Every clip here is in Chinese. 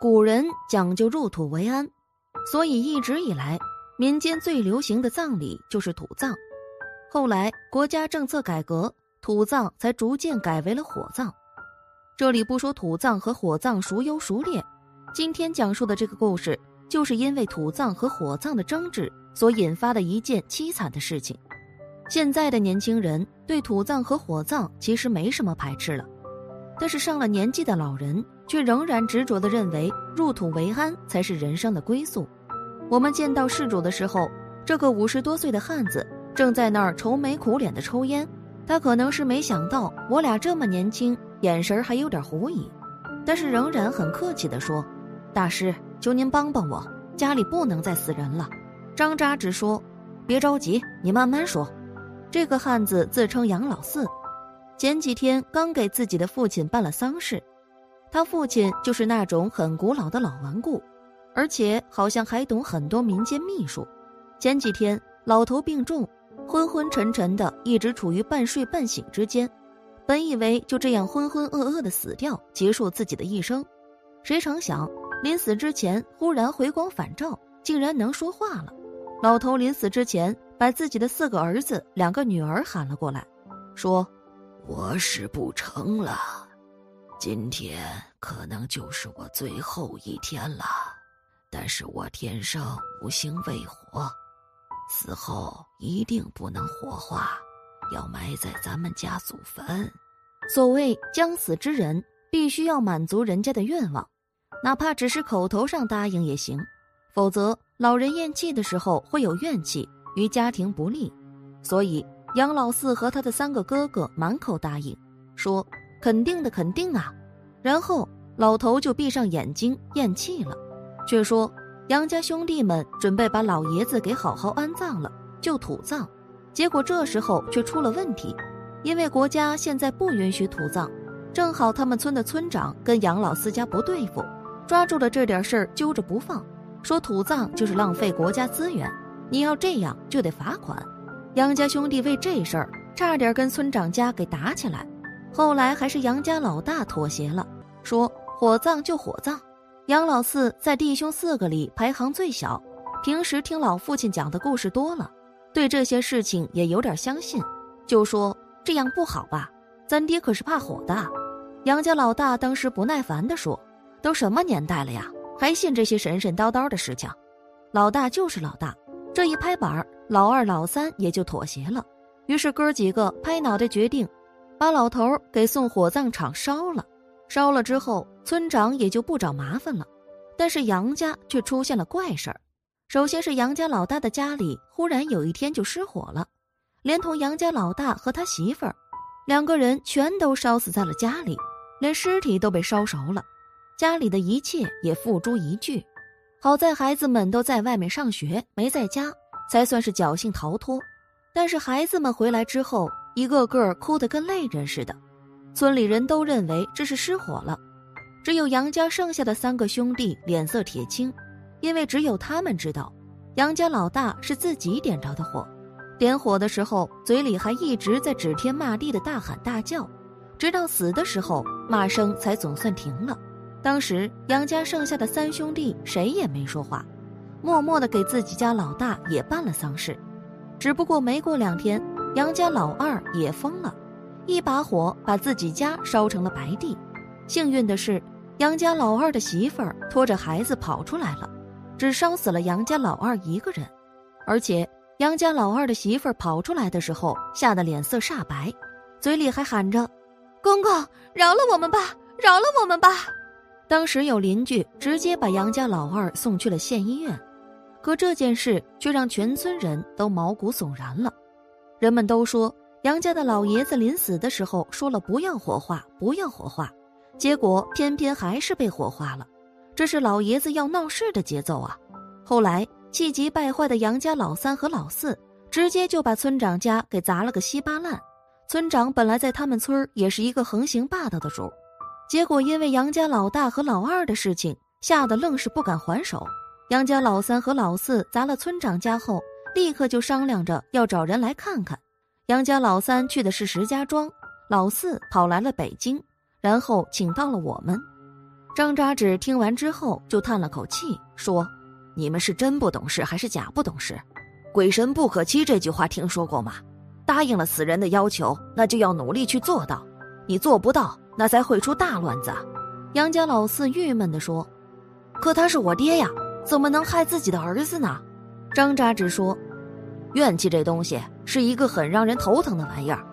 古人讲究入土为安，所以一直以来，民间最流行的葬礼就是土葬。后来国家政策改革，土葬才逐渐改为了火葬。这里不说土葬和火葬孰优孰劣，今天讲述的这个故事，就是因为土葬和火葬的争执所引发的一件凄惨的事情。现在的年轻人对土葬和火葬其实没什么排斥了。但是上了年纪的老人却仍然执着地认为入土为安才是人生的归宿。我们见到事主的时候，这个五十多岁的汉子正在那儿愁眉苦脸地抽烟。他可能是没想到我俩这么年轻，眼神还有点狐疑，但是仍然很客气地说：“大师，求您帮帮我，家里不能再死人了。”张扎直说：“别着急，你慢慢说。”这个汉子自称杨老四。前几天刚给自己的父亲办了丧事，他父亲就是那种很古老的老顽固，而且好像还懂很多民间秘术。前几天老头病重，昏昏沉沉的，一直处于半睡半醒之间。本以为就这样浑浑噩噩的死掉，结束自己的一生，谁成想临死之前忽然回光返照，竟然能说话了。老头临死之前把自己的四个儿子、两个女儿喊了过来，说。我是不成了，今天可能就是我最后一天了。但是我天生五行未火，死后一定不能火化，要埋在咱们家祖坟。所谓将死之人，必须要满足人家的愿望，哪怕只是口头上答应也行，否则老人咽气的时候会有怨气，与家庭不利。所以。杨老四和他的三个哥哥满口答应，说：“肯定的，肯定啊。”然后老头就闭上眼睛咽气了，却说：“杨家兄弟们准备把老爷子给好好安葬了，就土葬。”结果这时候却出了问题，因为国家现在不允许土葬，正好他们村的村长跟杨老四家不对付，抓住了这点事儿揪着不放，说土葬就是浪费国家资源，你要这样就得罚款。杨家兄弟为这事儿差点跟村长家给打起来，后来还是杨家老大妥协了，说火葬就火葬。杨老四在弟兄四个里排行最小，平时听老父亲讲的故事多了，对这些事情也有点相信，就说这样不好吧，咱爹可是怕火的。杨家老大当时不耐烦地说：“都什么年代了呀，还信这些神神叨叨的事情？”老大就是老大，这一拍板。老二、老三也就妥协了，于是哥几个拍脑袋决定，把老头给送火葬场烧了。烧了之后，村长也就不找麻烦了。但是杨家却出现了怪事儿。首先是杨家老大的家里忽然有一天就失火了，连同杨家老大和他媳妇儿两个人全都烧死在了家里，连尸体都被烧熟了，家里的一切也付诸一炬。好在孩子们都在外面上学，没在家。才算是侥幸逃脱，但是孩子们回来之后，一个个哭得跟泪人似的。村里人都认为这是失火了，只有杨家剩下的三个兄弟脸色铁青，因为只有他们知道，杨家老大是自己点着的火。点火的时候，嘴里还一直在指天骂地的大喊大叫，直到死的时候，骂声才总算停了。当时杨家剩下的三兄弟谁也没说话。默默的给自己家老大也办了丧事，只不过没过两天，杨家老二也疯了，一把火把自己家烧成了白地。幸运的是，杨家老二的媳妇儿拖着孩子跑出来了，只烧死了杨家老二一个人。而且杨家老二的媳妇儿跑出来的时候，吓得脸色煞白，嘴里还喊着：“公公，饶了我们吧，饶了我们吧！”当时有邻居直接把杨家老二送去了县医院。可这件事却让全村人都毛骨悚然了。人们都说杨家的老爷子临死的时候说了不要火化，不要火化，结果偏偏还是被火化了。这是老爷子要闹事的节奏啊！后来气急败坏的杨家老三和老四直接就把村长家给砸了个稀巴烂。村长本来在他们村也是一个横行霸道的主，结果因为杨家老大和老二的事情，吓得愣是不敢还手。杨家老三和老四砸了村长家后，立刻就商量着要找人来看看。杨家老三去的是石家庄，老四跑来了北京，然后请到了我们。张扎纸听完之后就叹了口气，说：“你们是真不懂事还是假不懂事？鬼神不可欺这句话听说过吗？答应了死人的要求，那就要努力去做到。你做不到，那才会出大乱子。”杨家老四郁闷地说：“可他是我爹呀，怎么能害自己的儿子呢？”张扎直说：“怨气这东西是一个很让人头疼的玩意儿，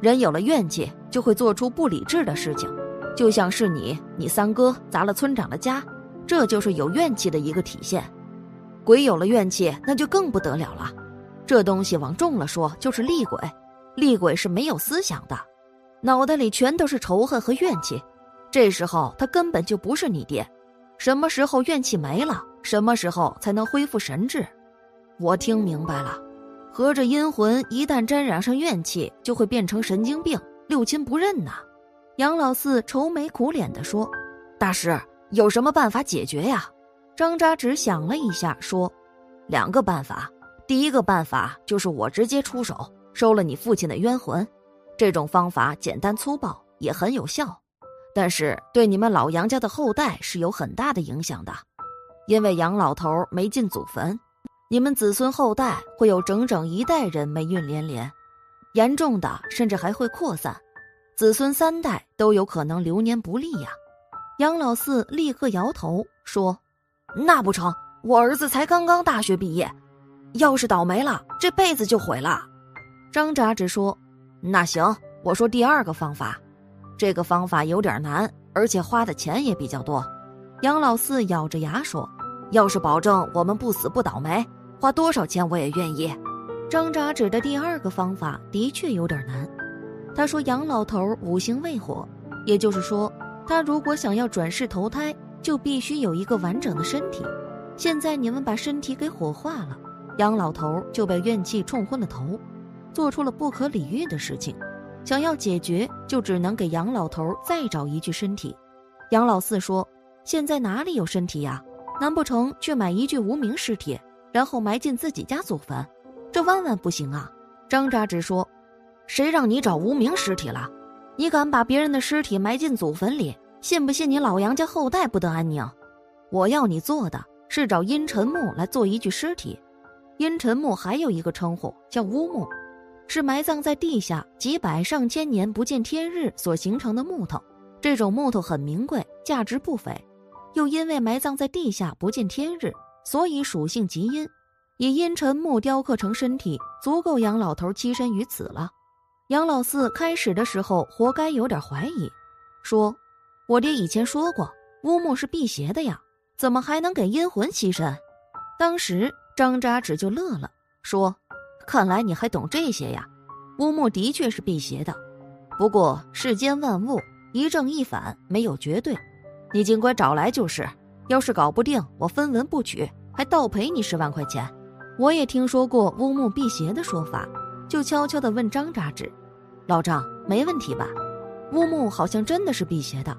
人有了怨气就会做出不理智的事情，就像是你，你三哥砸了村长的家，这就是有怨气的一个体现。鬼有了怨气，那就更不得了了，这东西往重了说就是厉鬼，厉鬼是没有思想的，脑袋里全都是仇恨和怨气。”这时候他根本就不是你爹，什么时候怨气没了，什么时候才能恢复神智？我听明白了，合着阴魂一旦沾染上怨气，就会变成神经病，六亲不认呐。杨老四愁眉苦脸地说：“大师有什么办法解决呀？”张扎只想了一下，说：“两个办法，第一个办法就是我直接出手收了你父亲的冤魂，这种方法简单粗暴，也很有效。”但是对你们老杨家的后代是有很大的影响的，因为杨老头没进祖坟，你们子孙后代会有整整一代人霉运连连，严重的甚至还会扩散，子孙三代都有可能流年不利呀。杨老四立刻摇头说：“那不成，我儿子才刚刚大学毕业，要是倒霉了，这辈子就毁了。”张扎只说：“那行，我说第二个方法。”这个方法有点难，而且花的钱也比较多。杨老四咬着牙说：“要是保证我们不死不倒霉，花多少钱我也愿意。”张扎指的第二个方法的确有点难。他说：“杨老头五行未火，也就是说，他如果想要转世投胎，就必须有一个完整的身体。现在你们把身体给火化了，杨老头就被怨气冲昏了头，做出了不可理喻的事情。”想要解决，就只能给杨老头再找一具身体。杨老四说：“现在哪里有身体呀？难不成去买一具无名尸体，然后埋进自己家祖坟？这万万不行啊！”张扎直说：“谁让你找无名尸体了？你敢把别人的尸体埋进祖坟里，信不信你老杨家后代不得安宁？我要你做的是找阴沉木来做一具尸体。阴沉木还有一个称呼叫乌木。”是埋葬在地下几百上千年不见天日所形成的木头，这种木头很名贵，价值不菲，又因为埋葬在地下不见天日，所以属性极阴，以阴沉木雕刻成身体，足够杨老头栖身于此了。杨老四开始的时候活该有点怀疑，说：“我爹以前说过，乌木是辟邪的呀，怎么还能给阴魂栖身？”当时张扎纸就乐了，说。看来你还懂这些呀，乌木的确是辟邪的，不过世间万物一正一反，没有绝对。你尽管找来就是，要是搞不定，我分文不取，还倒赔你十万块钱。我也听说过乌木辟邪的说法，就悄悄地问张扎纸：“老张，没问题吧？乌木好像真的是辟邪的，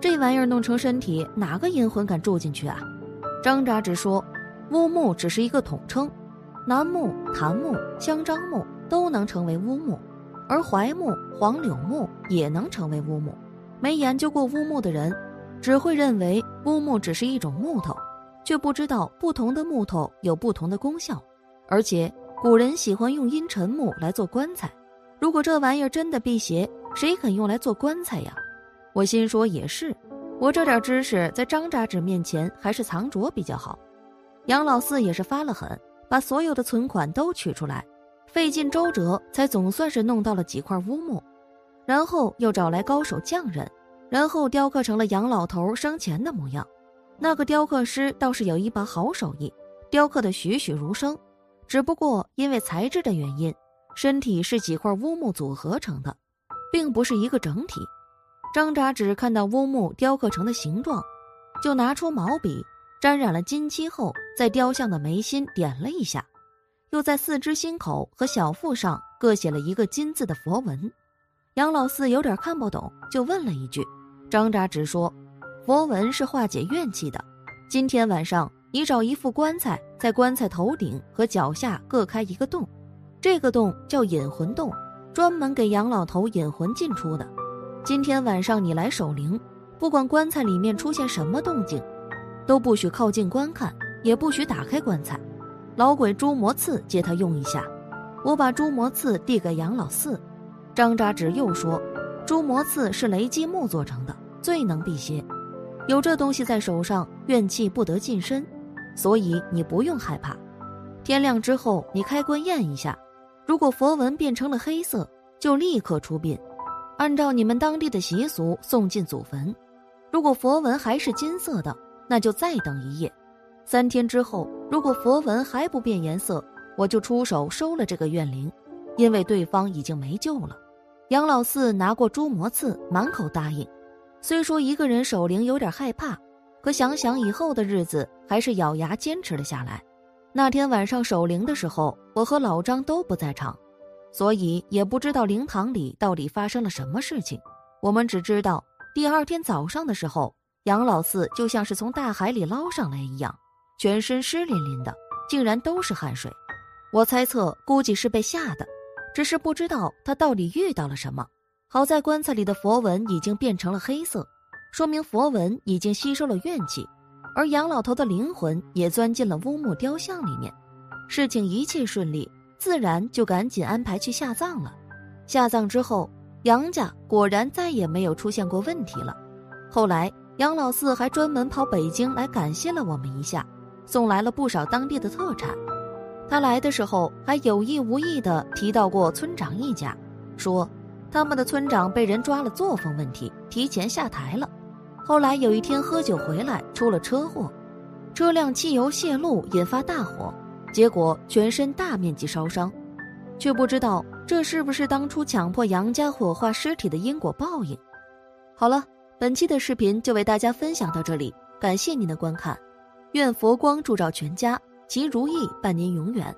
这玩意儿弄成身体，哪个阴魂敢住进去啊？”张扎纸说：“乌木只是一个统称。”楠木、檀木、香樟木都能成为乌木，而槐木、黄柳木也能成为乌木。没研究过乌木的人，只会认为乌木只是一种木头，却不知道不同的木头有不同的功效。而且古人喜欢用阴沉木来做棺材，如果这玩意儿真的辟邪，谁肯用来做棺材呀？我心说也是，我这点知识在张扎纸面前还是藏拙比较好。杨老四也是发了狠。把所有的存款都取出来，费尽周折才总算是弄到了几块乌木，然后又找来高手匠人，然后雕刻成了杨老头生前的模样。那个雕刻师倒是有一把好手艺，雕刻的栩栩如生。只不过因为材质的原因，身体是几块乌木组合成的，并不是一个整体。张扎只看到乌木雕刻成的形状，就拿出毛笔。沾染了金漆后，在雕像的眉心点了一下，又在四肢心口和小腹上各写了一个金字的佛文。杨老四有点看不懂，就问了一句：“张扎只说，佛文是化解怨气的。今天晚上你找一副棺材，在棺材头顶和脚下各开一个洞，这个洞叫引魂洞，专门给杨老头引魂进出的。今天晚上你来守灵，不管棺材里面出现什么动静，都不许靠近观看，也不许打开棺材。老鬼朱魔刺借他用一下。我把朱魔刺递给杨老四，张扎纸又说：“朱魔刺是雷击木做成的，最能辟邪。有这东西在手上，怨气不得近身，所以你不用害怕。天亮之后，你开棺验一下，如果佛纹变成了黑色，就立刻出殡，按照你们当地的习俗送进祖坟。如果佛纹还是金色的，那就再等一夜。三天之后，如果佛纹还不变颜色。”我就出手收了这个怨灵，因为对方已经没救了。杨老四拿过朱魔刺，满口答应。虽说一个人守灵有点害怕，可想想以后的日子，还是咬牙坚持了下来。那天晚上守灵的时候，我和老张都不在场，所以也不知道灵堂里到底发生了什么事情。我们只知道第二天早上的时候，杨老四就像是从大海里捞上来一样，全身湿淋淋的，竟然都是汗水。我猜测，估计是被吓的，只是不知道他到底遇到了什么。好在棺材里的佛纹已经变成了黑色，说明佛纹已经吸收了怨气，而杨老头的灵魂也钻进了乌木雕像里面。事情一切顺利，自然就赶紧安排去下葬了。下葬之后，杨家果然再也没有出现过问题了。后来，杨老四还专门跑北京来感谢了我们一下，送来了不少当地的特产。他来的时候还有意无意地提到过村长一家，说他们的村长被人抓了作风问题，提前下台了。后来有一天喝酒回来出了车祸，车辆汽油泄漏引发大火，结果全身大面积烧伤，却不知道这是不是当初强迫杨家火化尸体的因果报应。好了，本期的视频就为大家分享到这里，感谢您的观看，愿佛光照照全家。吉如意伴您永远。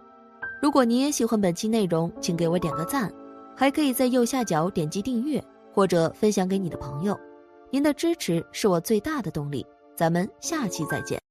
如果您也喜欢本期内容，请给我点个赞，还可以在右下角点击订阅或者分享给你的朋友。您的支持是我最大的动力。咱们下期再见。